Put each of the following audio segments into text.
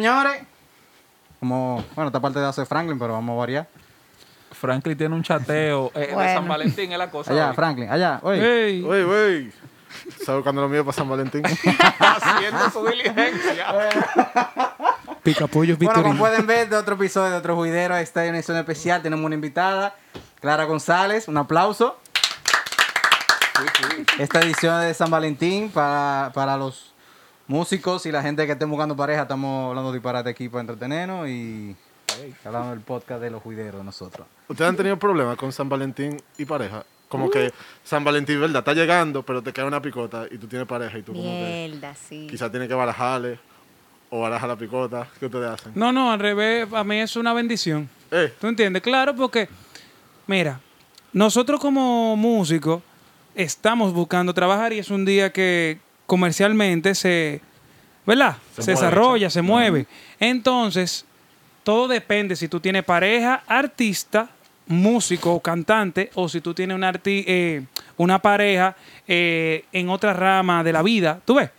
señores. Como, bueno, esta parte de hacer Franklin, pero vamos a variar. Franklin tiene un chateo. eh, De. San Valentín es la cosa. Allá, hoy. Franklin, allá. Oye. Ey, Wey, wey. ¿Sabes cuando lo mío para San Valentín? haciendo su diligencia. Picapollos Bueno, como Victorino. pueden ver de otro episodio de otro juidero, esta es una edición especial. Tenemos una invitada, Clara González. Un aplauso. Esta edición de San Valentín para, para los músicos y la gente que esté buscando pareja. Estamos hablando disparate aquí para entretenernos y hablando del podcast de los juideros nosotros. ¿Ustedes han tenido problemas con San Valentín y pareja? Como que San Valentín, ¿verdad? Está llegando, pero te cae una picota y tú tienes pareja y tú como que Mierda, sí. quizás tienes que barajarle o barajar la picota. ¿Qué ustedes hacen? No, no, al revés, a mí es una bendición. Eh, ¿Tú entiendes? Claro, porque, mira, nosotros como músicos estamos buscando trabajar y es un día que comercialmente se, ¿verdad? Se, Se mueve, desarrolla, se mueve. Entonces, todo depende si tú tienes pareja, artista, músico o cantante, o si tú tienes una, arti- eh, una pareja eh, en otra rama de la vida, ¿tú ves?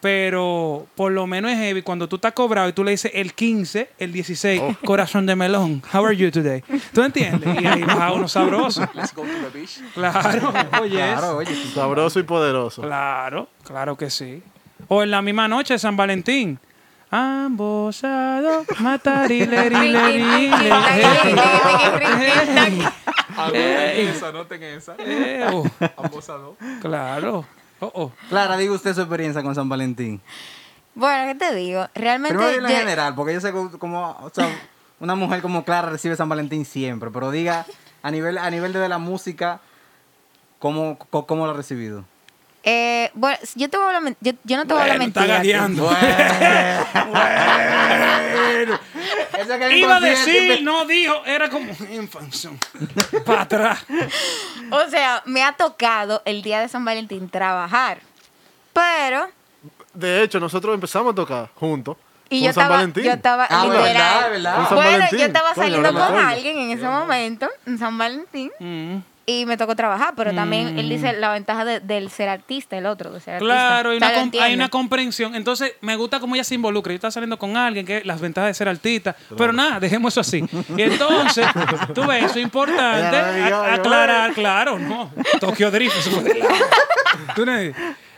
Pero por lo menos es heavy cuando tú estás cobrado y tú le dices el 15, el 16, corazón de melón. How are you today? ¿Tú entiendes? Y ahí baja uno sabroso. Let's go to the beach. Claro, oye. Claro, oye. sabroso y poderoso. Claro, claro que sí. O en la misma noche de San Valentín. Ambos a dos, matar y. Anoten esa, anoten esa. Eh, oh, Ambos a dos. Claro. Oh, oh. Clara, diga usted su experiencia con San Valentín. Bueno, ¿qué te digo? Realmente. Primero dilo en yo- general, porque yo sé que como, o sea, una mujer como Clara recibe San Valentín siempre, pero diga a nivel, a nivel de la música, ¿cómo, cómo lo ha recibido? Eh, bueno, yo, te voy a yo, yo no te voy a hablar Bueno, está. Que Iba a decir, no dijo, era como en función. Para atrás. O sea, me ha tocado el día de San Valentín trabajar. Pero. De hecho, nosotros empezamos a tocar juntos. Y con yo San estaba, Valentín. yo estaba Ah, literal. verdad, verdad. Con San bueno, Valentín. yo estaba saliendo con alguien en ese momento, en San Valentín, Mm. Y me tocó trabajar, pero también él dice la ventaja de- del ser artista, el otro, de ser artista. Claro, hay una, hay comprensión. Entonces, me gusta cómo ella se involucra. Yo estaba saliendo con alguien que las ventajas de ser artista. Pero nada, dejemos eso así. Y entonces, tú ves, eso es importante. A- aclarar, claro, no. Tokio Drift, eso fue de. Tú no-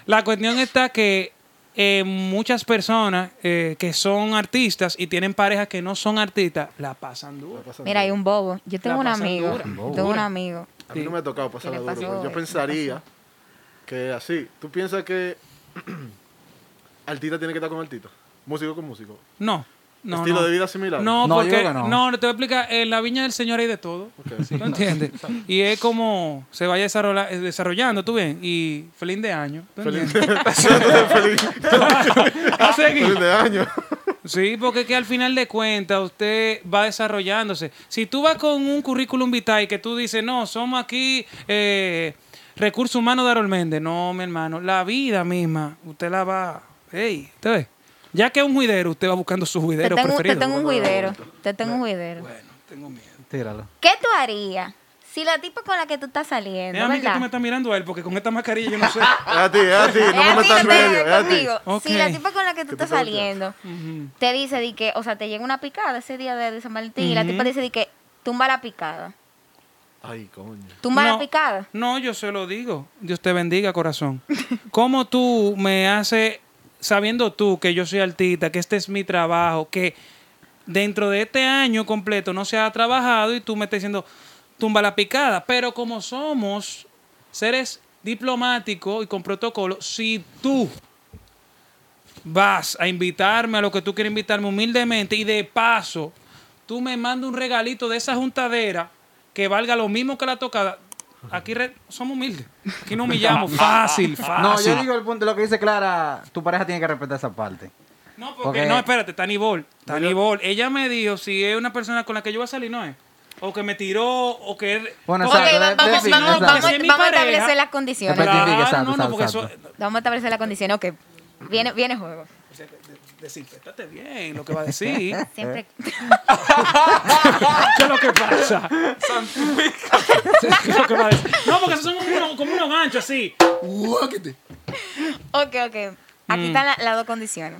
La cuestión está que eh, muchas personas eh, que son artistas y tienen parejas que no son artistas, la pasan duro. Mira, hay un bobo. Yo tengo La un amigo. dura. yo Tengo un amigo. A mí no me ha tocado pasar ¿Qué la le dura. pasó? pero Yo ¿Qué pensaría que así. ¿Tú piensas que artista tiene que estar con artista? Músico con músico. No. No, Estilo no. de vida similar. No, No, porque no. no. te voy a explicar. En la viña del Señor hay de todo. Ok. ¿Tú entiendes? Y es como se vaya eh, desarrollando, tú ves. Y feliz de año. ¿tú Feliz, entiendes? feliz, A seguir. feliz de año. Sí, porque es que al final de cuentas usted va desarrollándose. Si tú vas con un currículum vitae que tú dices, no, somos aquí eh, recursos humanos de Harold Méndez. No, mi hermano, la vida misma, usted la va... Hey, ¿te ves? Ya que es un juidero, usted va buscando su Te juidero tengo, te preferido. tengo un juidero. Te tengo un juidero. Bueno, tengo miedo. Tíralo. ¿Qué tú harías si la tipa con la que tú estás saliendo, Es a mí que tú me estás mirando a él, porque con esta mascarilla yo no sé. Es a ti, es a ti. No me metas en medio. Es a ti. contigo. Ok. Si la tipa con la que tú estás saliendo te dice de que, o sea, te llega una picada ese día de, de San Valentín y la tipa dice de que tumba la picada. Ay, coño. Tumba no, la picada. No, yo se lo digo. Dios te bendiga, corazón. ¿Cómo tú me haces, sabiendo tú que yo soy artista, que este es mi trabajo, que dentro de este año completo no se ha trabajado y tú me estás diciendo, tumba la picada? Pero como somos seres diplomáticos y con protocolo, si tú vas a invitarme a lo que tú quieres invitarme humildemente y de paso tú me mandas un regalito de esa juntadera que valga lo mismo que la tocada. Aquí re- somos humildes. Aquí no humillamos. Fácil, fácil. No, yo digo el punto, lo que dice Clara, tu pareja tiene que respetar esa parte. No, porque, porque- no, espérate, Nibol. Está Nibol. Ella me dijo si es una persona con la que yo voy a salir, no es. O que me tiró, o que. Bueno, Ok, exacto, de- vamos, define, vamos, exacto. vamos, mi vamos a pareja- establecer las condiciones. Especifica, Claro, exacto, no, no, exacto, porque eso. exacto. Vamos a establecer las condiciones. Ok, viene, viene juego. O sea, de- de- Desinfectate bien lo que va a decir. Siempre. ¿Qué es lo que pasa? ¿Qué es lo que va a decir? No, porque esos son como unos, como unos ganchos así. Ok, ok. Aquí Mm. están la- las dos condiciones.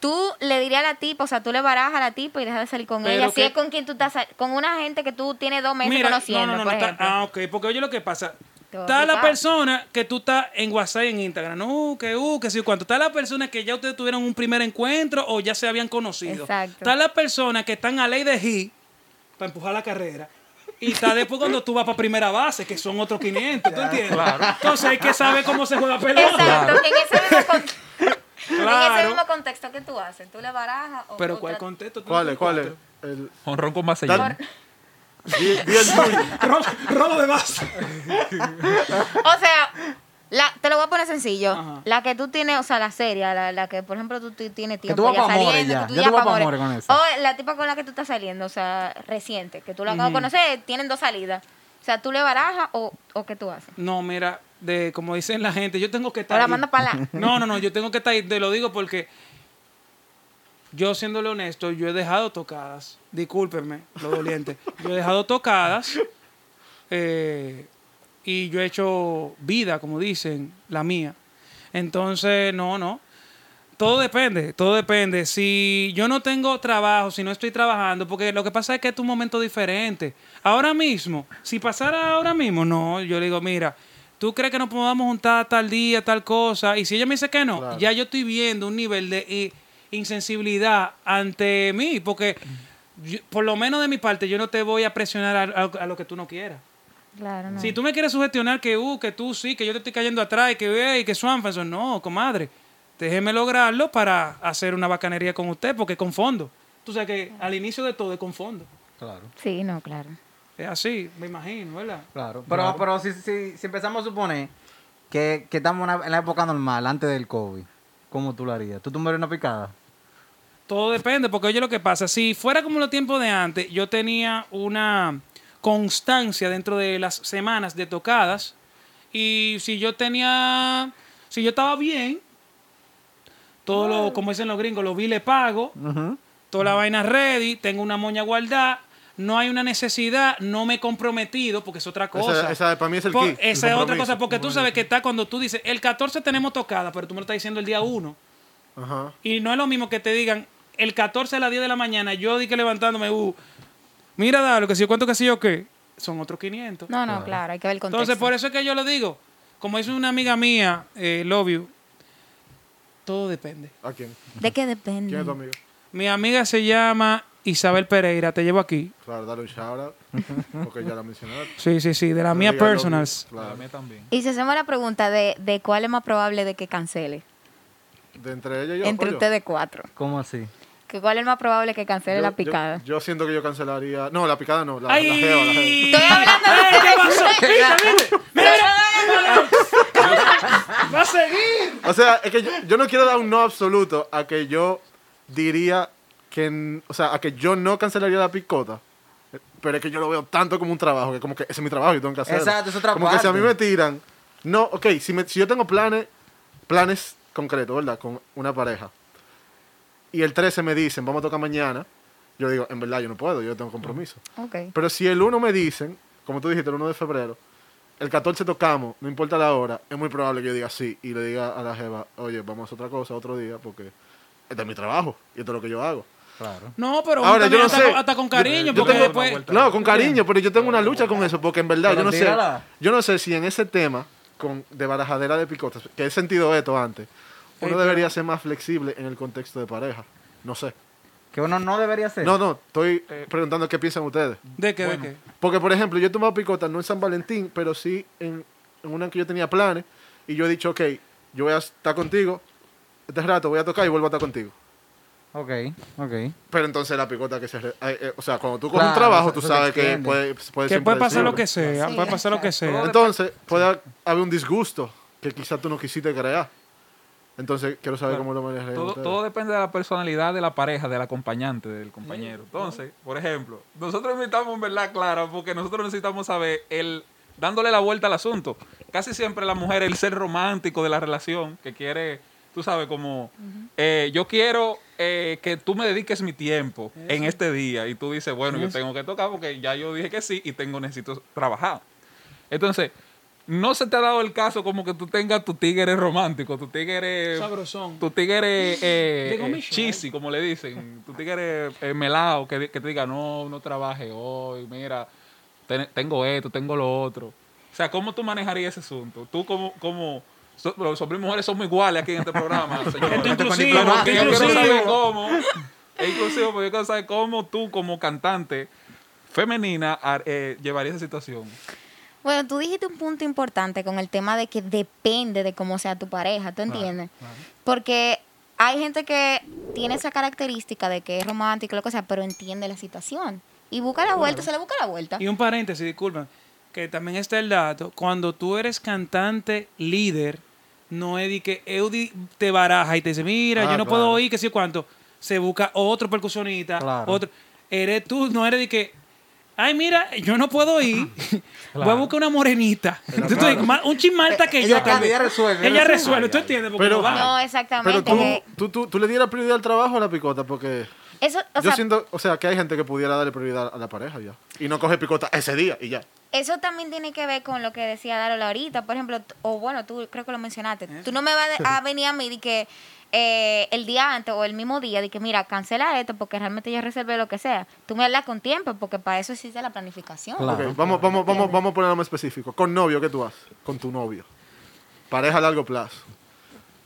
Tú le dirías a la tipa, o sea, tú le barajas a la tipa y dejas de salir con Pero ella. Si que- es con quien tú estás, con una gente que tú tienes dos meses Mira, conociendo, no, no, no, por no, está- ah, ok, porque oye lo que pasa. Está la persona que tú estás en WhatsApp y en Instagram, no, que uh, que sí, cuánto. Está la persona que ya ustedes tuvieron un primer encuentro o ya se habían conocido. Exacto. Está la persona que están a ley de G para empujar la carrera. Y está después cuando tú vas para primera base, que son otros 500, ¿tú entiendes? Entonces hay que saber cómo se juega pelota. Exacto, en ese con- en ese Claro. mismo contexto que tú haces, tú le barajas o Pero ¿cuál contexto? Tú ¿Cuál es? ¿Cuál es? El, Honrón con más di el tuyo. Robo, de base. O sea, la, te lo voy a poner sencillo. Ajá. La que tú tienes, o sea, la serie, la, la que, por ejemplo, tú, tú tienes tiempo tú vas ya saliendo, ya. que tú Ya ya tú vas amores. amores con esa. O la tipa con la que tú estás saliendo, o sea, reciente, que tú la acabas de conocer, tienen dos salidas. O sea, ¿tú le barajas o, o qué tú haces? No, mira, de como dicen la gente, yo tengo que O estar. la ahí. mandas para la... No, no, no, yo tengo que estar ahí, te lo digo porque yo siéndole honesto, yo he dejado tocadas, discúlpenme, lo doliente, yo he dejado tocadas eh, y yo he hecho vida, como dicen, la mía. Entonces, no, no. Todo depende, todo depende. Si yo no tengo trabajo, si no estoy trabajando, porque lo que pasa es que es un momento diferente. Ahora mismo, si pasara ahora mismo, no, yo le digo, mira, ¿tú crees que nos podamos juntar tal día, tal cosa? Y si ella me dice que no, Claro. ya yo estoy viendo un nivel de insensibilidad ante mí, porque yo- por lo menos de mi parte yo no te voy a presionar a, a- a lo que tú no quieras. Claro, no. Si tú me quieres sugestionar que, uh, que tú sí, que yo te estoy cayendo atrás y que, y que Swanson, no, comadre. Déjeme lograrlo para hacer una bacanería con usted, porque con fondo. Tú sabes que al inicio de todo es con fondo. Claro. Sí, no, claro. Es así, me imagino, ¿verdad? Claro. Pero, pero si, si, si empezamos a suponer que, que estamos en la- en la época normal, antes del COVID, ¿cómo tú lo harías? ¿Tú tomarías una picada? Todo depende, porque oye lo que pasa. Si fuera como los tiempos de antes, yo tenía una constancia dentro de las semanas de tocadas. Y si yo tenía. Si yo estaba bien, todo lo, como dicen los gringos, lo vi le pago. Toda la vaina ready, tengo una moña guardada. No hay una necesidad, no me he comprometido, porque es otra cosa. Esa, esa para mí es el Por- key. el esa es otra cosa, porque tú sabes que está cuando tú dices, el 14 tenemos tocada, pero tú me lo estás diciendo el día 1. Ajá. Y no es lo mismo que te digan el 14 a las 10 de la mañana, yo di que levantándome, uh, mira, da lo que si yo cuento que sí yo qué, son otros 500. No, no, claro, hay que ver el contexto. Entonces, por eso es que yo lo digo, como dice una amiga mía, eh, Love You, todo depende. ¿A quién? ¿De qué depende? ¿Quién es tu amigo? Mi amiga se llama Isabel Pereira, te llevo aquí. Claro, dale un shout out. Porque ya la mencionaste. Sí, sí, sí, de la mía Diga personals. Claro. mí también. Y si hacemos la pregunta de, de cuál es más probable de que cancele, De entre ella y yo. entre ustedes cuatro, ¿Cómo así? que cuál es más probable que cancele Yo- la picada. Yo, siento que yo cancelaría. No, la picada no. La, la jeva, la jeva. Estoy hablando de ¡Ay, qué pasó! Va a seguir. O sea, es que yo, yo no quiero dar un no absoluto a que yo diría que. O sea, a que yo no cancelaría la picota. Pero es que yo lo veo tanto como un trabajo, que como que ese es mi trabajo y tengo que hacerlo. Exacto, es otra Como que si a mí parte. me tiran. No, ok, si, me- si yo tengo planes, planes concretos, ¿verdad? Con una pareja. Y el 13 me dicen, vamos a tocar mañana. Yo digo, en verdad yo no puedo, yo tengo compromiso. Ok. Pero si el 1 me dicen, como tú dijiste, el 1 de febrero, el 14 tocamos, no importa la hora, es muy probable que yo diga sí y le diga a la jeva, oye, vamos a hacer otra cosa otro día porque este es mi trabajo y esto es lo que yo hago. Claro. No, pero Ahora, uno yo no también hasta, sé. con- hasta con cariño, Yo- yo porque tengo- después... No, con cariño, pero yo tengo una lucha con eso porque en verdad Pero yo no sé, yo no sé si en ese tema con, de barajadera de picotas, que he sentido esto antes, uno pero- debería ser más flexible en el contexto de pareja. No sé. Que uno no debería hacer. No, no, estoy preguntando qué piensan ustedes. ¿De qué? ¿De qué? Porque, por ejemplo, yo he tomado picota no en San Valentín, pero sí en, en una en que yo tenía planes. Y yo he dicho, ok, yo voy a estar contigo, este rato voy a tocar y vuelvo a estar contigo. Ok, ok. Pero entonces la picota que se... re- eh, eh, o sea, cuando tú coges un trabajo, eso- tú sabes que puede, puede Que puede pasar lo que sea, Sí, puede pasar lo que sea. Entonces, puede haber un disgusto que quizás tú no quisiste crear. Entonces, quiero saber cómo lo manejan Todo, todo depende de la personalidad de la pareja, del acompañante, del compañero. Entonces, por ejemplo, nosotros necesitamos en verdad clara, porque nosotros necesitamos saber el dándole la vuelta al asunto. Casi siempre la mujer es el ser romántico de la relación, que quiere, tú sabes, como eh, yo quiero eh, que tú me dediques mi tiempo en este día. Y tú dices, bueno, yo tengo que tocar porque ya yo dije que sí y tengo necesito trabajar. Entonces, no se te ha dado el caso como que tú tengas tu tigre romántico, tu tigre... Sabrosón. Tu tigre eh, eh, cheesy, como le dicen. Tu tigre eh, melado, que, que te diga, no, no trabaje hoy, mira, ten- tengo esto, tengo lo otro. O sea, ¿cómo tú manejarías ese asunto? Tú como... como so- los hombres y mujeres somos iguales aquí en este programa. Esto con inclusivo, Yo quiero saber cómo, es inclusivo, porque yo quiero saber cómo tú como cantante femenina eh, llevarías esa situación. Bueno, tú dijiste un punto importante con el tema de que depende de cómo sea tu pareja, ¿tú entiendes? Porque hay gente que tiene esa característica de que es romántico, lo que sea, pero entiende la situación. Y busca la vuelta, se le busca la vuelta. Y un paréntesis, disculpen, que también está el dato, cuando tú eres cantante líder, no es de que Eudi te baraja y te dice, mira, Ah, yo no claro. puedo oír, que sé cuánto, se busca otro percusionista, Claro. otro, eres tú, no eres de que, ay, mira, yo no puedo oír, voy a buscar una morenita, Tú te dices, "Ma- un chismalta que Ella yo canta, también". ella resuelve, Ella resuelve. ¿tú entiendes? Porque Pero- no va. No, Pero exactamente. tú, tú, tú, tú le dieras prioridad al trabajo o a la picota, porque eso, o yo sea, siento, o sea, que hay gente que pudiera darle prioridad a la pareja ya. Y no coge picota ese día y ya. eso también tiene que ver con lo que decía Darola ahorita. Por ejemplo, o bueno, tú creo que lo mencionaste. Tú no me vas a venir a mí de que eh, el día antes o el mismo día, de que mira, cancela esto porque realmente ya reservé lo que sea. Tú me hablas con tiempo porque para eso existe la planificación. Claro. Vamos, vamos, vamos, vamos a ponerlo más específico. Con novio, ¿qué tú haces? Con tu novio. Pareja a largo plazo.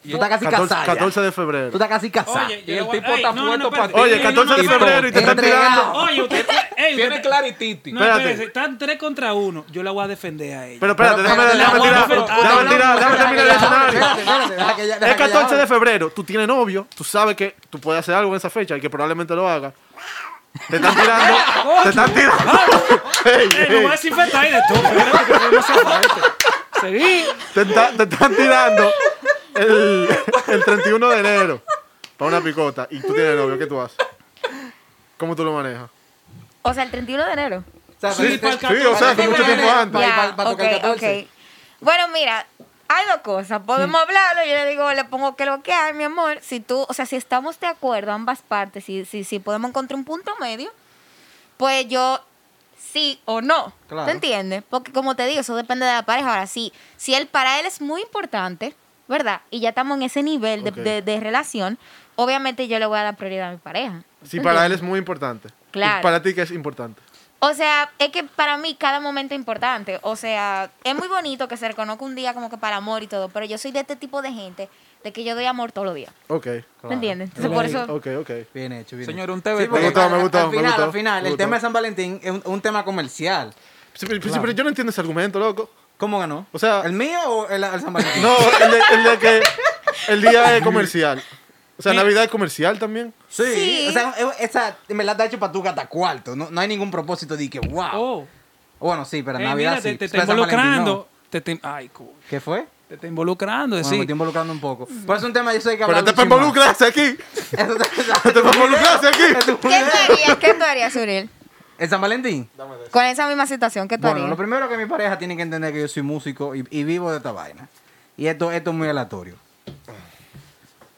Tú estás casi 14, casada. ya. 14 de Tú febrero. estás casi casada. Oye, Y el tipo ey, está no, puesto no, para espérate. Oye, Ey, 14 de febrero y te están tirando. Oye, usted, ey, Tiene clarititi. No, Espérate. espérate, están tres contra uno. Yo la voy a defender a ella. Pero espérate, déjame, tirar, déjame ah, tirar, déjame terminar el escenario. Es que ella 14 de febrero, tú tienes novio, tú sabes que tú puedes hacer algo en esa fecha y que probablemente lo hagas. Te están tirando, te están tirando. Ey, Ey, no voy a desinfectar ahí de falta. Seguí. te están tirando el, el 31 de enero para una picota y tú tienes novio, ¿qué tú haces? ¿Cómo tú lo manejas? O sea, el 31 de enero. O sea, Sí, para el Sí, o sea, hace mucho tiempo antes. Para- para- para ok, tocar el 14. ok. Bueno, mira, hay dos cosas. Podemos hablarlo. Yo le digo, le pongo que lo que hay, mi amor. Si tú, o sea, si estamos de acuerdo ambas partes, si, si, si podemos encontrar un punto medio, pues yo sí o no. Claro. ¿Te entiendes? Porque como te digo, eso depende de la pareja. Ahora, sí, si él para él es muy importante, ¿verdad? Y ya estamos en ese nivel de, de- de relación, obviamente yo le voy a dar prioridad a mi pareja. Si ¿Te para él es muy importante. Claro. ¿Y para ti qué es importante? O sea, es que para mí cada momento es importante. O sea, es muy bonito que se reconozca un día como que para amor y todo, pero yo soy de este tipo de gente de que yo doy amor todos los días. Ok, ¿Me entiendes? Entonces, por eso... ok, ok. Bien hecho, bien Señor, un porque Me gustó, al- me gustó, Al me final, gustó, al final, el gustó. tema de San Valentín es un, un tema comercial. Sí, pero, sí, pero yo no entiendo ese argumento, loco. ¿Cómo ganó? O sea- ¿El mío o el, el San Valentín? No, el de, el de que el día es comercial. O sea, Navidad es comercial también. Sí, Sí. o sea, es- esa en verdad está hecho para tu gata cuarto. No, no hay ningún propósito de que, wow. Oh. Bueno, sí, pero en Ey, Navidad mira, te, sí. te está no. involucrando. Te, está- ay, cu- ¿Qué fue? te está involucrando. Bueno, sí. me estoy involucrando un poco. Por eso es un tema yo sé que Pero te para involucrarse aquí. Te para involucrarse aquí. ¿Qué tú harías? ¿Qué tú harías, Uriel? ¿El San Valentín? Con esa misma situación, ¿qué tú Bueno, harías? lo primero que mi pareja tiene que entender es que yo soy músico y, y vivo de esta vaina. Y esto, esto es muy aleatorio.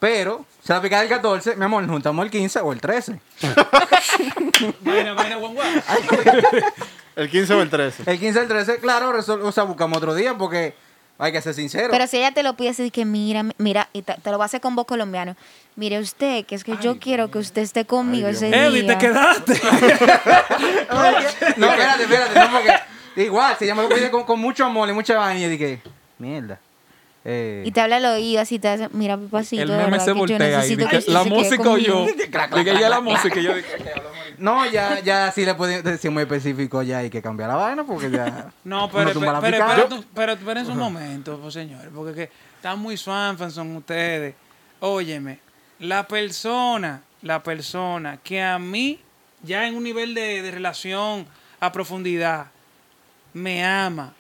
Pero, se la pica el 14, mi amor, nos juntamos el 15 o el 13. Vaina, vaina, guan, guan. El 15 o el 13. El 15 o el 13, claro, resol- o sea, buscamos otro día porque hay que ser sincero. Pero si ella te lo pide así, que mira, mira, y te, te lo va a hacer con voz colombiano. Mire usted, que es que yo quiero que usted esté conmigo Ay, ese Dios día. te quedaste. no, espérate, espérate, no, porque igual, si ella me lo pide con, con mucho amor y mucha vaina, y dije, mierda. Eh, Y te habla al oído así, te hace, mira, papacito, El meme se voltea y dice, la música o yo. conmigo". Dije ya la música y yo dije, no, ya, ya sí le puedo decir muy específico, ya hay que cambiar la vaina porque ya. No, pero, pero, pero, espérate- pero espérense un momento, pues, señores, porque que están muy son ustedes. Óyeme, la persona, la persona que a mí, ya en un nivel de, de relación a profundidad, me ama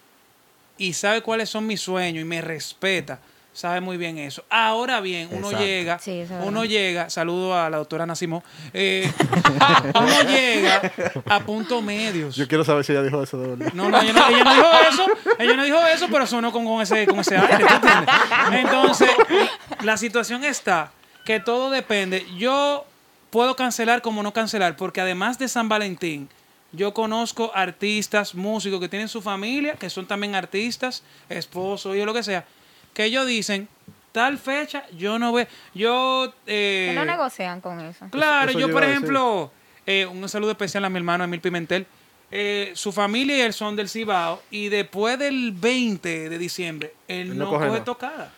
y sabe cuáles son mis sueños y me respeta, sabe muy bien eso. Ahora bien, uno Exacto. llega, Sí, uno llega, saludo a la doctora Nacimo, eh, uno llega a puntos medios. Yo quiero saber si ella dijo eso de verdad. No, no, ella no, ella no dijo eso. Ella no dijo eso, pero sonó con, con ese, con ese aire. Entonces, la situación está que todo depende. Yo puedo cancelar como no cancelar, porque además de San Valentín, Yo conozco artistas, músicos que tienen su familia, que son también artistas, esposos y lo que sea, que ellos dicen, tal fecha, yo no veo, yo... eh, Que no negocian con eso. Claro, Eso yo yo por ejemplo, eh, un saludo especial a mi hermano Emil Pimentel. Eh, su familia y él son del Cibao y después del 20 de diciembre, él Él no no coge tocada.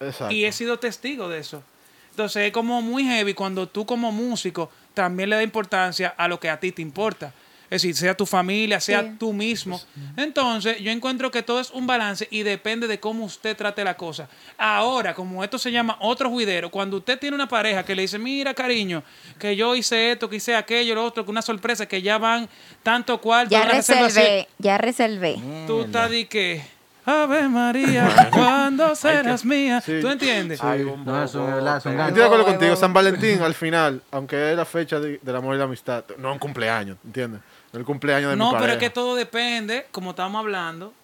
Exacto. Y he sido testigo de eso. Entonces es como muy heavy cuando tú como músico también le da importancia a lo que a ti te importa. Es decir, sea tu familia, sea Sí. tú mismo. Entonces, yo encuentro que todo es un balance y depende de cómo usted trate la cosa. Ahora, como esto se llama otro juidero, cuando usted tiene una pareja que le dice, mira, cariño, que yo hice esto, que hice aquello, lo otro, que una sorpresa, que ya van tanto cuarto, Ya reservé, ya reservé. Tú estás de que, Ave María, ¿cuándo serás mía? Sí. ¿Tú entiendes? Ay, No, bombo, es un, verdad, es estoy de acuerdo contigo. San Valentín, al final, aunque es la fecha de- del amor y la amistad, no es un cumpleaños, ¿entiendes? No el cumpleaños de mi No, pareja. pero es que todo depende, como estamos hablando,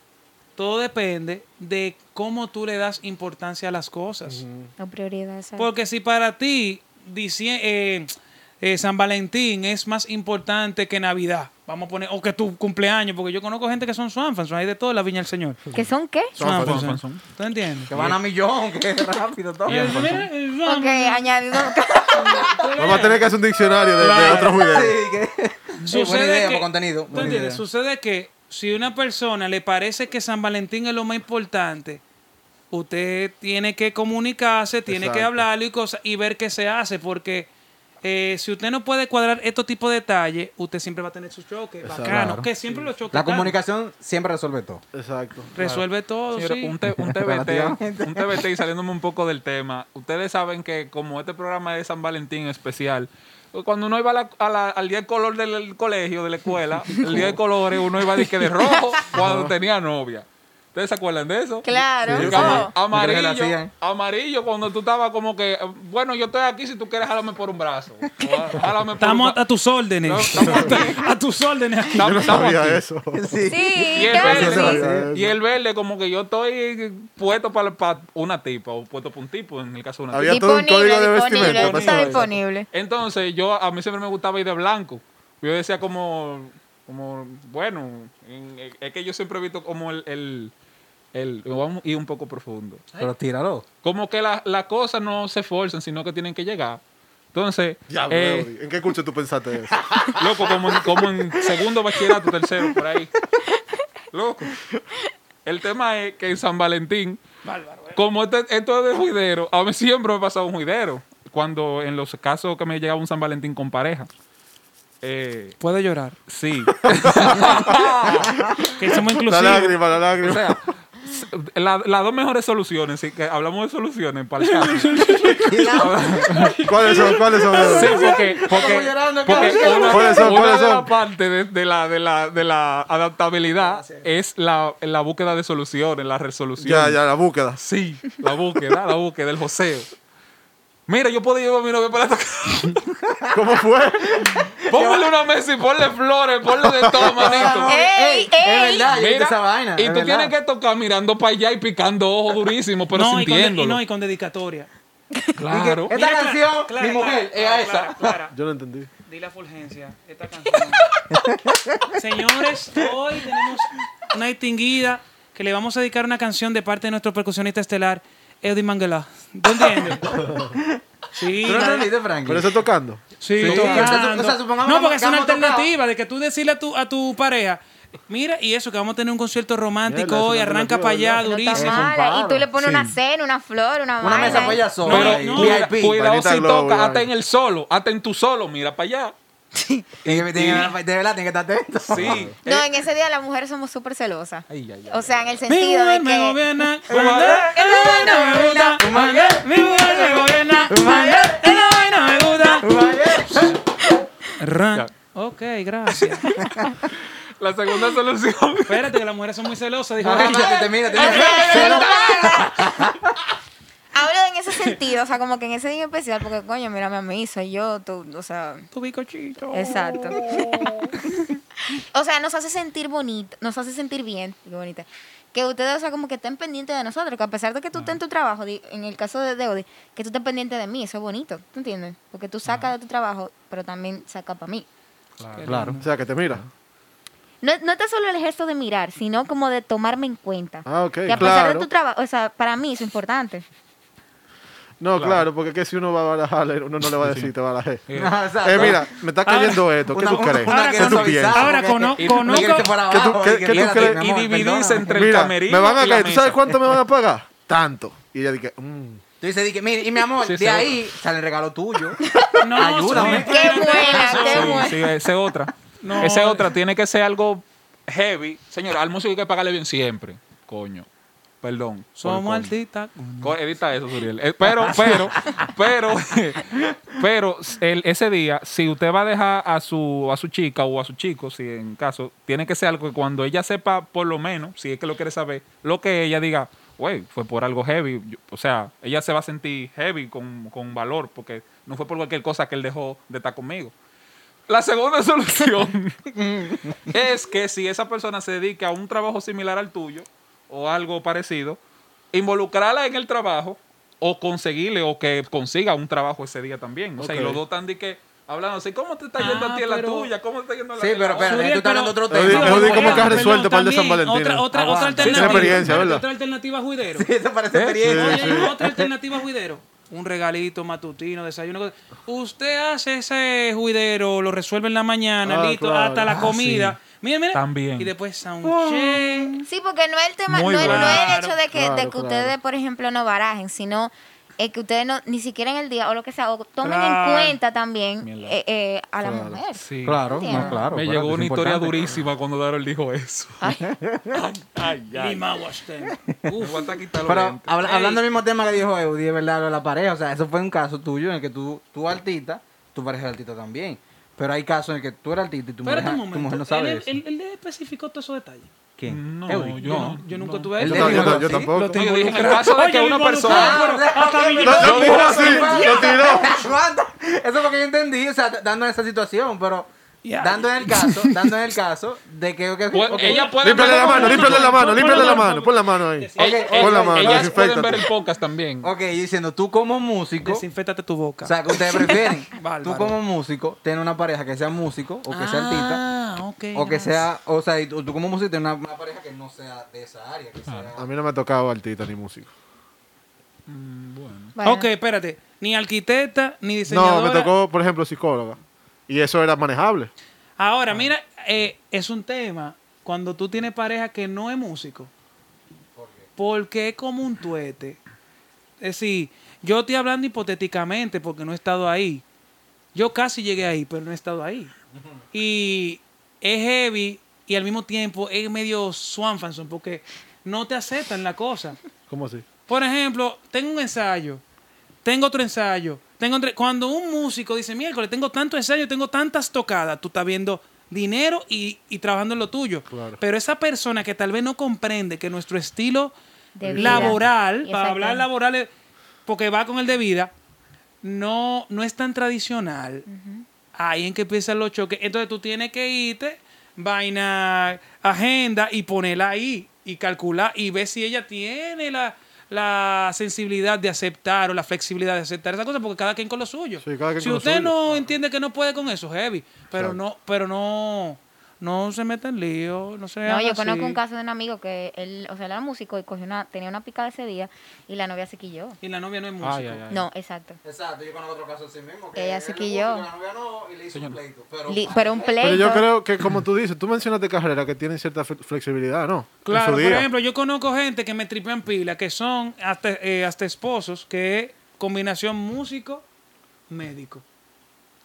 todo depende de cómo tú le das importancia a las cosas. La prioridad es Porque si para ti dici- eh, eh, San Valentín es más importante que Navidad, vamos a poner, o que tu cumpleaños, porque yo conozco gente que son Swanfans, hay de todo en la Viña del Señor. ¿Que son qué? Swanfans, Swanfans. ¿Tú entiendes? Que van a millón, que rápido todo. Eh, eh, Ok, añadido. Vamos a tener que hacer un diccionario de, de otros judeos. Sí, que... Sucede buena idea que- para contenido. Sucede que si una persona le parece que San Valentín es lo más importante, usted tiene que comunicarse, tiene que hablarlo y cosas y ver qué se hace, porque eh, si usted no puede cuadrar estos tipos de detalles, usted siempre va a tener sus choques Exacto. bacanos, Claro. que siempre los choques La están. comunicación siempre resuelve todo. Exacto. resuelve todo, Señora, sí. un, te- un TBT, un TBT y saliéndome un poco del tema. Ustedes saben que como este programa es de San Valentín especial, cuando uno iba a la- a la- al día de color del colegio, de la escuela, el día de colores, uno iba de, que de rojo cuando tenía novia. ¿Ustedes se acuerdan de eso? Claro. Sí, Oh. Amarillo, amarillo cuando tú estabas como que, bueno, yo estoy aquí si tú quieres jálame por un brazo. Jálame por Estamos un a tus órdenes. No, estamos a tus órdenes. aquí. Yo no Estamos sabía aquí. eso. Sí. Sí, Y el, verde, sí. y el verde, como que yo estoy puesto para, para una tipa o puesto para un tipo, en el caso de una Había tipa. todo un Disponible, código de disponible, vestimenta. está disponible. Entonces, yo a mí siempre me gustaba ir de blanco. Yo decía como, como bueno, en- es que yo siempre he visto como el, el, el- vamos a ir un poco profundo. Pero tíralo. Como que la- las cosas no se esfuerzan, sino que tienen que llegar. Entonces, Diablo, eh, ¿en qué curso tú pensaste eso? Loco, como en, como en segundo bachillerato, tercero, por ahí. Loco. El tema es que en San Valentín, como este- esto es de juidero, a mí siempre me ha pasado un juidero. Cuando en los casos que me llegaba un San Valentín con pareja. Eh, Puede llorar. sí. Que somos La inclusivos. lágrima, la O lágrima. sea, la- las dos mejores soluciones, sí, que hablamos de soluciones para el caso. ¿Cuáles son? ¿Cuáles son? Sí, porque, porque, llorando, porque una, ¿Cuáles son? una ¿Cuáles de son? las partes de, de la, de, la, de la adaptabilidad es la, la búsqueda de soluciones, la resolución. Ya, ya, la búsqueda. Sí, la búsqueda, la búsqueda, el joseo. Mira, yo puedo llevar a mi novia para tocar. ¿Cómo fue? Póngale una mesa y ponle flores, ponle de todo, manito. ¡Ey, Es ey! verdad, yo hice Mira, esa vaina. y es tú verdad. tienes que tocar mirando para allá y picando ojos durísimo, pero no, y con, de- y sintiéndolo. no, y con dedicatoria. claro. Esta canción, Clara, mi mujer, Clara, es a Clara, esa. Clara, Yo no entendí. Di la Fulgencia, esta canción. Señores, hoy tenemos una distinguida que le vamos a dedicar una canción de parte de nuestro percusionista estelar, Eddie Mangala. ¿Tú entiendes? Sí, ¿Tú no entendiste, Frankie? Pero eso es tocando. sí, Sí, tocando. o sea, supongamos No, que porque es una tocado. alternativa de que tú decirle a tu, a tu pareja, mira, y eso, que vamos a tener un concierto romántico hoy, arranca para allá. No durísimo. Y tú le pones una Sí. cena, una flor, una Una mesa para ella sola. Pero ahí, no, VIP. cuidado si Globo, toca, hasta en el solo, hasta en tu solo, mira para allá. Que- De verdad, tiene que estar atento. Sí. No, Eh, en ese día las mujeres somos súper celosas. ay, ay, ay. O sea, en el sentido de que... gracias. La segunda solución. Espérate, que las mujeres son muy celosas, dijo Ah, ella. que te mira, te Ok, mira. pero para. Hablo en ese sentido, o sea, como que en ese día especial, porque coño, mírame a mí, soy yo, tú, o sea, Tu bicochito. exacto. o sea, nos hace sentir bonito, nos hace sentir bien, qué bonita. Que ustedes, o sea, como que estén pendientes de nosotros, que a pesar de que tú estés en tu trabajo, en el caso de Deodi, que tú estés pendiente de mí, eso es bonito, ¿tú entiendes? Porque tú sacas de tu trabajo, pero también sacas para mí. Claro. O sea, que te mira. no, no está solo el gesto de mirar, sino como de tomarme en cuenta. Ah, ok, Que a pesar claro. de tu trabajo, o sea, para mí eso es importante. No, claro, porque que si uno va a barajar, uno no le va a decir te barajé. Eh, No, exacto. Eh, mira, me está cayendo esto. ¿Qué Una- tú crees? ¿Qué tú piensas? Ahora, conozco- ¿Qué tú- crees? y dividirse entre el Mira, camerino me van a caer. ¿Tú sabes cuánto me van a pagar? Tanto. Y ella dice, mm. Tú dices, di que, mire, y mi amor, Sí, de ahí sale el regalo tuyo. No, Ayúdame. sí, Qué buena, qué Sí, buena. sí, esa es otra. No, esa es otra. eh. Tiene que ser algo heavy. Señor, al músico hay que pagarle bien siempre. Coño. Perdón. por Somos coño. artistas. Co- Edita eso, Suriel. Eh, Pero, pero, pero, pero el- ese día, si usted va a dejar a su, a su chica o a su chico, si en caso, tiene que ser algo que cuando ella sepa, por lo menos, si es que lo quiere saber, lo que ella diga, güey, fue por algo heavy. Yo- O sea, ella se va a sentir heavy con, con valor, porque no fue por cualquier cosa que él dejó de estar conmigo. La segunda solución es que si esa persona se dedica a un trabajo similar al tuyo o algo parecido, involucrarla en el trabajo o conseguirle o que consiga un trabajo ese día también. O sea, y los dos están de que hablando así, ¿cómo te está yendo Ah, a ti en la pero- tuya? ¿Cómo te está yendo a la Sí, pero otra? espérate, tú estás hablando de otro Pero tema. pero como que has resuelto para el de San también, Valentín. Otra, otra, otra alternativa. Experiencia, Espérate, ¿verdad? Otra alternativa juidero. Sí, eso parece ¿Eh? experiencia. Sí, sí. otra alternativa juidero. Un regalito matutino, desayuno. Usted hace ese juidero, lo resuelve en la mañana, Ah, listo, claro. hasta la Ah, comida. Mire, mire. También. Y después soundcheck. Sí, porque no es el tema, no es, no bueno. es el hecho de que, Claro, de que claro. ustedes, por ejemplo, no barajen, sino es que ustedes no, ni siquiera en el día o lo que sea, o tomen Claro. en cuenta también eh, eh, a la Claro. mujer. Sí. Claro, no, claro. Me llegó una historia durísima cuando Darrell dijo eso. Ay, Ay, ay, quitando Pero habla- hablando del mismo tema que dijo Eudi, es verdad, lo de la pareja. O sea, eso fue un caso tuyo en el que tú, tú artista, tu pareja es artista también. Pero hay casos en el que tú eres artista y tu, mujer, un tu momento. mujer no sabe él, eso. él, él le especificó todos esos detalles. ¿Quién? No, Eudi. yo, no, yo nunca no. tuve Él eso. yo, yo así. tampoco. Lo tengo Yo en el caso de Oye, que una persona- hasta mi- dijo así, lo tiró. Eso es lo que yo entendí, o sea, dando esa situación, pero Dando en el caso, dando en el caso de que, Pues, ella puede Límpiale ver- la mano, límpiale la mano, límpiale la mano, pon la mano ahí. Sí. Ella- Ok, Pon la mano, ellas pueden ver el podcast también. ok, diciendo, tú como músico, Desinfétate tu boca. o sea, que ustedes prefieren, tú como músico, tener una pareja que sea músico o que sea artista, Ah, ok. o que nice. sea, o sea, y tú, tú como músico tener una, una pareja que no sea de esa área, que sea... A mí no me ha tocado artista ni músico. Mm, bueno. bueno. Ok, espérate. Ni arquitecta, ni diseñadora. No, me tocó, por ejemplo, psicóloga. Y eso era manejable. Ahora, mira, eh, es un tema cuando tú tienes pareja que no es músico. Porque es como un tuete. Es decir, yo estoy hablando hipotéticamente porque no he estado ahí. Yo casi llegué ahí, pero no he estado ahí. Y es heavy y al mismo tiempo es medio swanfanson porque no te aceptan la cosa. ¿Cómo así? Por ejemplo, tengo un ensayo, tengo otro ensayo, tengo entre- cuando un músico dice, miércoles, tengo tanto ensayo, tengo tantas tocadas, tú estás viendo dinero y, y trabajando en lo tuyo. Claro. Pero esa persona que tal vez no comprende que nuestro estilo De vida. laboral, para hablar laboral, porque va con el de vida, no, no es tan tradicional. Ahí en que empiezan los choques. Entonces tú tienes que irte, vaina, agenda y ponerla ahí y calcular y ver si ella tiene la, la sensibilidad de aceptar o la flexibilidad de aceptar esa cosa, porque cada quien con lo suyo. Sí, cada quien si con lo usted suyo. no entiende que no puede con eso, heavy. Pero no, pero no, no se meta en lío, no se No, yo conozco un caso de un amigo que él, o sea, él era músico y cogió una, tenía una picada ese día y la novia se quilló. Y la novia no es músico. Ay, ay, ay. No, exacto. Exacto, yo conozco otro caso así mismo. Ella él se quilló. La novia no, y le hizo un pleito. Pero, Li- pero un pleito. Pero yo creo que, como tú dices, tú mencionaste carreras que tienen cierta fle- flexibilidad, ¿no? Claro, por ejemplo, yo conozco gente que me tripean pila, que son hasta, eh, hasta esposos, que es combinación músico-médico.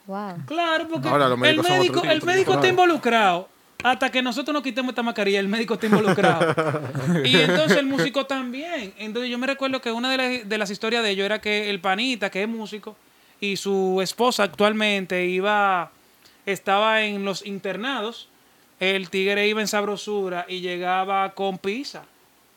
Wow. Claro, porque Ahora, los el médico, el médico está involucrado. Hasta que nosotros nos quitemos esta mascarilla, el médico está involucrado. y entonces el músico también. Entonces yo me recuerdo que una de, las- de las historias de ellos era que el panita, que es músico, y su esposa actualmente iba, estaba en los internados. El tigre iba en sabrosura y llegaba con pizza.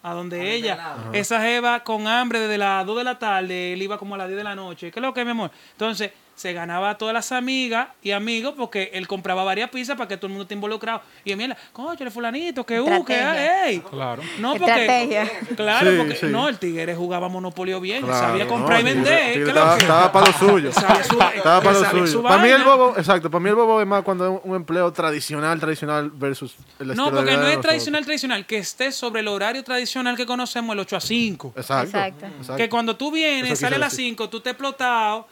A donde ella, esa jeva con hambre desde las 2 de la tarde, él iba como a las 10 de la noche. ¿Qué es lo que, mi amor? Entonces, se ganaba a todas las amigas y amigos porque él compraba varias pizzas para que todo el mundo esté involucrado. Y mira, coño, el fulanito, que uh, que Estrategia. ey. Claro. No, porque, Estrategia. claro, Sí, porque sí. no, el tigre jugaba monopolio bien, Claro, sabía no, comprar y Tigre- vender. Tigre ¿qué es lo estaba, que? estaba para lo suyo. Sabía su- Estaba para lo suyo. su Para mí el bobo, exacto, para mí el bobo es más cuando es un empleo tradicional, tradicional versus el No, porque no es tradicional, tradicional, que esté sobre el horario tradicional que conocemos, el 8 a 5. Exacto. Exacto. exacto. Que cuando tú vienes, sale a las decir. 5, tú te explotado.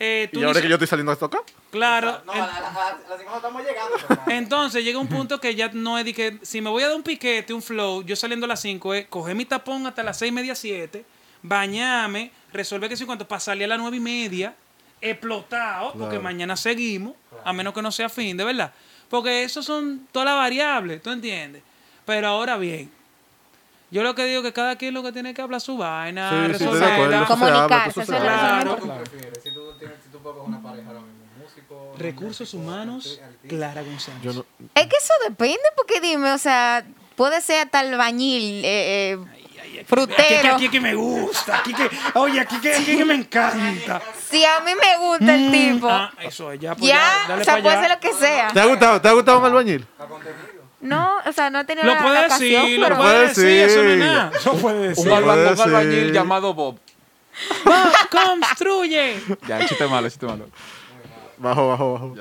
Eh, tú Y ahora dices- que yo estoy saliendo a tocar. Claro. No, en- a la- a la- a las cinco no estamos llegando. entonces llega un punto que ya no es de que si me voy a dar un piquete, un flow, yo saliendo a las 5 es coger mi tapón hasta las 6 y media, 7, bañarme, resolver que soy cuánto, para salir a las 9 y media, explotado, porque Claro. mañana seguimos, a menos que no sea fin, de verdad. Porque eso son todas las variables, ¿tú entiendes? Pero ahora bien, yo lo que digo que cada quien lo que tiene que hablar su vaina, Sí, sí, de Comunicarse, es que Claro. Tú, puedes una pareja ahora mismo, músico. Recursos humanos, Clara González. Yo no, Es que eso depende, porque dime, o sea, puede ser hasta albañil, eh, eh, Aquí, que- frutero. aquí que me gusta, aquí que, oye, aquí que, aquí que me encanta. Si a mí me gusta el tipo, Ah, eso es, ya, pues ya, ya, dale o sea, puede ser lo que sea. ¿Te ha gustado? ¿Te ha gustado un albañil? No, o sea, no he tenido Lo la, puede la ocasión, decir, lo pero... puede puede decir, eso no es decir. nada. Lo puede decir. Un, albañil llamado Bob. Bob, construye. Ya, chiste malo, chiste malo. Bajo, bajo, bajo.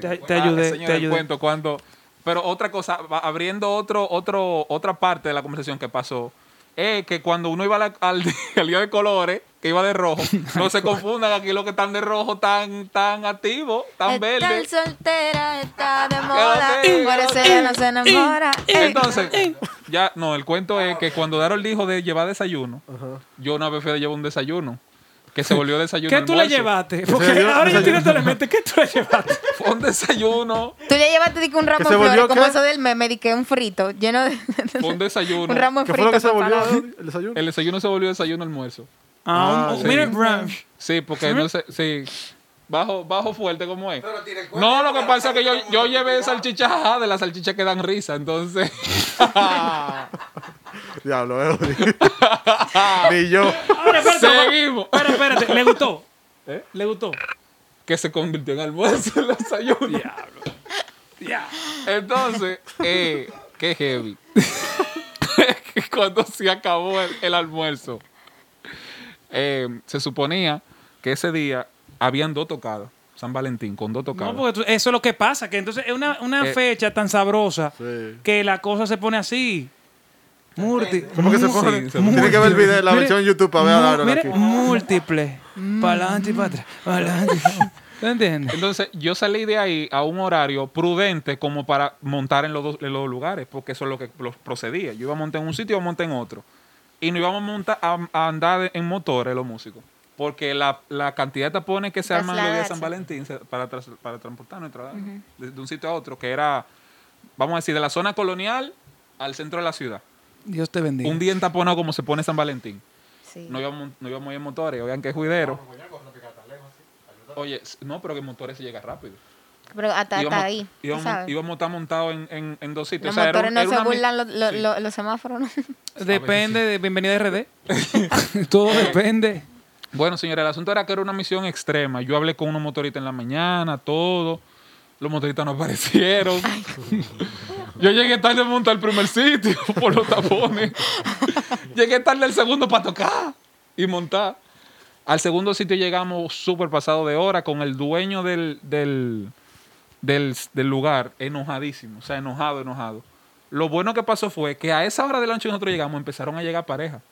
Te, te Ah, ayudé, señor, te ayudé. cuento cuando pero otra cosa abriendo otro otro otra parte de la conversación que pasó es que cuando uno iba la- al, al día de colores que iba de rojo no se confundan aquí los que están de rojo tan tan activos tan verdes soltera está de moda, Quédate, por eso no se enamora. Entonces ya no el cuento es que cuando Daryl dijo de llevar desayuno yo una vez fui a llevar un desayuno que se volvió desayuno ¿Qué tú le llevaste? Porque Desayuno- ahora yo tienes en la mente. ¿Qué tú le llevaste? fue un desayuno Tú ya llevaste que un ramo de flores, volvió como qué? eso del meme, di que un frito, lleno de... fue un desayuno un ramo de ¿Qué fue lo que se frito volvió el desayuno? el desayuno se volvió desayuno almuerzo Ah, Ah, un, sí. mira, brunch. Sí, porque no sé, sí. Bajo, bajo fuerte como es. Pero tira el cuento. No, lo que pasa es que yo, yo llevé salchichas ajá, de las salchichas que dan risa, entonces. Diablo, eh. Ni yo. Ahora, espérate. Seguimos. Espera, espérate. ¿Le gustó? ¿Eh? ¿Le gustó? Que se convirtió en almuerzo el desayuno. Ya. Entonces, eh, qué heavy. Cuando se acabó el, el almuerzo, eh, se suponía que ese día habían dos tocadas. San Valentín, con dos tocadas. No, porque tú- eso es lo que pasa, que entonces es una, una Eh, fecha tan sabrosa Sí. que la cosa se pone así. Murti. ¿Cómo que se pone? Sí, se Tiene que ver el video, la Mire, versión en YouTube para ver múltiple. Para adelante y para atrás. Para adelante. ¿Tú entiendes? Entonces, yo salí de ahí a un horario prudente como para montar en los dos, en los dos lugares, porque eso es lo que lo procedía. Yo iba a montar en un sitio y iba a montar en otro. Y no íbamos a, montar, a, a andar en motores los músicos. Porque la, la cantidad de tapones que se arman los días de San. Valentín para, tras- para transportarnos y trasladar de, de un sitio a otro, que era, vamos a decir, de la zona colonial al centro de la ciudad. Dios te bendiga. Un día entaponado como se pone San Valentín. Sí. No íbamos, no íbamos a ir en motores, oigan que juidero. Oye, no, pero que en motores se llega rápido. Pero hasta, hasta íbamos, ahí, tú íbamos, sabes. íbamos a estar montados en, en, en dos sitios. Los O sea, era motores un- no era se burlan los, los, Sí. los- los semáforos, ¿no? Depende de Bienvenida RD. Todo depende. Bueno, señora, el asunto era que era una misión extrema. Yo hablé con unos motoristas en la mañana, todo. Los motoristas no aparecieron. Yo llegué tarde a montar el primer sitio por los tapones. llegué tarde al segundo para tocar y montar. Al segundo sitio llegamos súper pasado de hora con el dueño del, del, del, del lugar enojadísimo. O sea, enojado, enojado. Lo bueno que pasó fue que a esa hora de noche nosotros llegamos, empezaron a llegar parejas.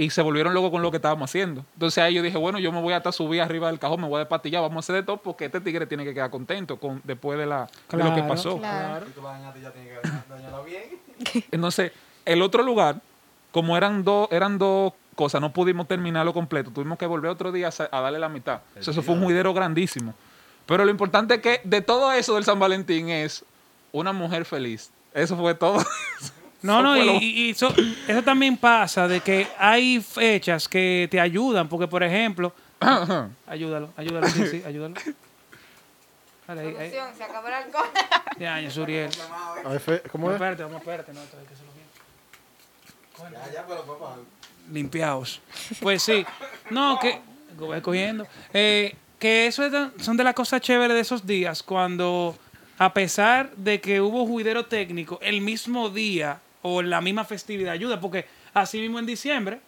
Y se volvieron locos con lo que estábamos haciendo. Entonces ahí yo dije, bueno, yo me voy hasta subir arriba del cajón, me voy a despatillar, vamos a hacer de todo porque este tigre tiene que quedar contento con, después de, la, de lo que Claro, pasó. Claro. Si tú la dañaste, ya tienes que dañarla bien. Entonces, el otro lugar, como eran dos, eran dos cosas, no pudimos terminarlo completo. Tuvimos que volver otro día a, darle la mitad. O sea, eso fue un juidero grandísimo. Pero lo importante es que de todo eso del San Valentín es una mujer feliz. Eso fue todo. No, no, y, y- eso, eso también pasa de que hay fechas que te ayudan, porque por ejemplo, ayúdalo, ayúdalo, sí, sí, ayúdalo. Dale, ahí, ahí. Se acabó el alcohol. Ya, años, Uriel. A ver, fe- ¿Cómo No, es? espérate, vamos, espérate, no, esto hay que hacerlo bien. Ya, ya, pero papá. Limpiados. Pues sí. No, que. Voy cogiendo. Eh, que eso es de- son de las cosas chéveres de esos días, cuando a pesar de que hubo juidero técnico, el mismo día o la misma festividad ayuda, porque así mismo en diciembre,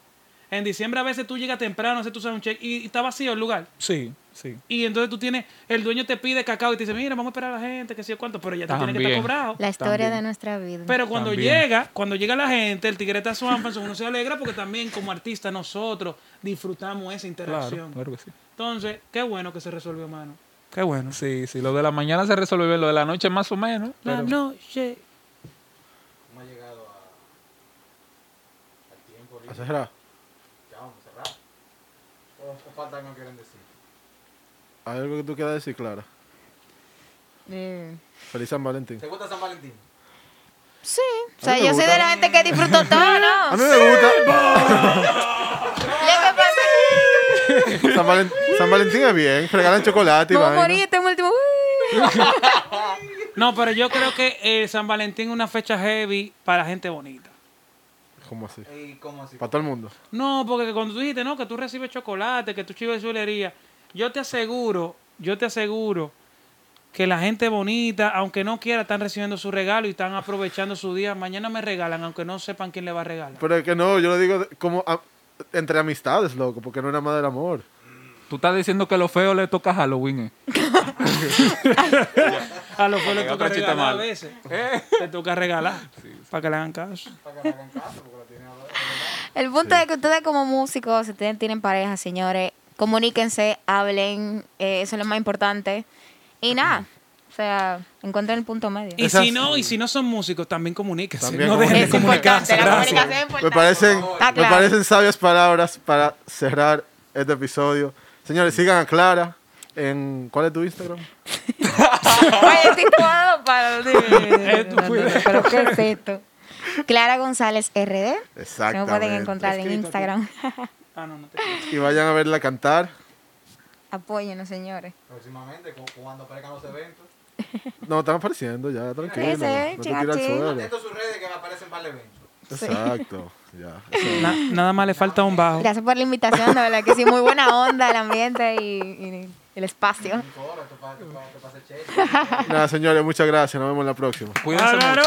en diciembre a veces tú llegas temprano, haces tú sabes un check y, y está vacío el lugar. Sí, sí. Y entonces tú tienes, el dueño te pide cacao y te dice, mira, vamos a esperar a la gente, que sé yo cuánto, pero ya te tiene que estar cobrado. La historia También. de nuestra vida. Pero cuando También. llega, cuando llega la gente, el tigre está Swanson, uno se alegra porque también como artista nosotros disfrutamos esa interacción. claro que sí. Entonces, qué bueno que se resolvió, mano. Qué bueno. Sí, sí, lo de la mañana se resuelve bien, lo de la noche más o menos. La pero- noche. Hemos llegado a, al ¿A cerrar? Ya vamos a cerrar. O, o falta algo que quieren decir. ¿Hay algo que tú quieras decir, Clara? Eh, Feliz San Valentín. ¿Te gusta San Valentín? Sí. O sea, yo soy de la gente que disfruto todo, ¿no? A mí me gusta. Lo que pasa San, Valen- San Valentín es bien. Regalan chocolate y Vamos a vaina. morir este último. No, pero yo creo que eh, San Valentín es una fecha heavy para gente bonita. ¿Cómo así? ¿Y cómo así? Para todo el mundo. No, porque cuando tú dijiste, no, que tú recibes chocolate, que tú chivas chulería, yo te aseguro, yo te aseguro que la gente bonita, aunque no quiera, están recibiendo su regalo y están aprovechando su día. Mañana me regalan, aunque no sepan quién le va a regalar. Pero es que no, yo lo digo como a- entre amistades, loco, porque no nada más del amor. Tú estás diciendo que lo feo le toca Halloween. ¿eh? A lo que le Otro toca regalar a malo. veces. Te toca regalar para que le hagan caso. Para que me hagan caso, porque lo tienen a. El punto es que ustedes como músicos, si ustedes tienen pareja, señores, comuníquense, hablen, eh, eso es lo más importante. Y nada, o sea, encuentren el punto medio. Y Esas- si no, y si no son músicos, también comuníquense. También no dejen de es importante, comunicarse. la gracias. comunicación es Me parecen, me parecen sabias palabras para cerrar este episodio. Señores, sigan a Clara en... ¿Cuál es tu Instagram? Oye, estoy tomado para... Fuiste. Pero ¿qué es esto? Clara González RD. Se me pueden encontrar en. Instagram. Ah, no, no te- Y vayan a verla cantar. Apóyenos, señores. Próximamente, cu- cuando aparezcan los eventos. No, están apareciendo ya, tranquilo. Ese, No te chica, chica. Atentos sus redes que aparecen para el evento. Exacto, ya. Na- nada más le falta un bajo. Gracias por la invitación, de verdad que sí, muy buena onda el ambiente y, y el espacio. Nada, señores, muchas gracias. Nos vemos en la próxima. Cuídense mucho.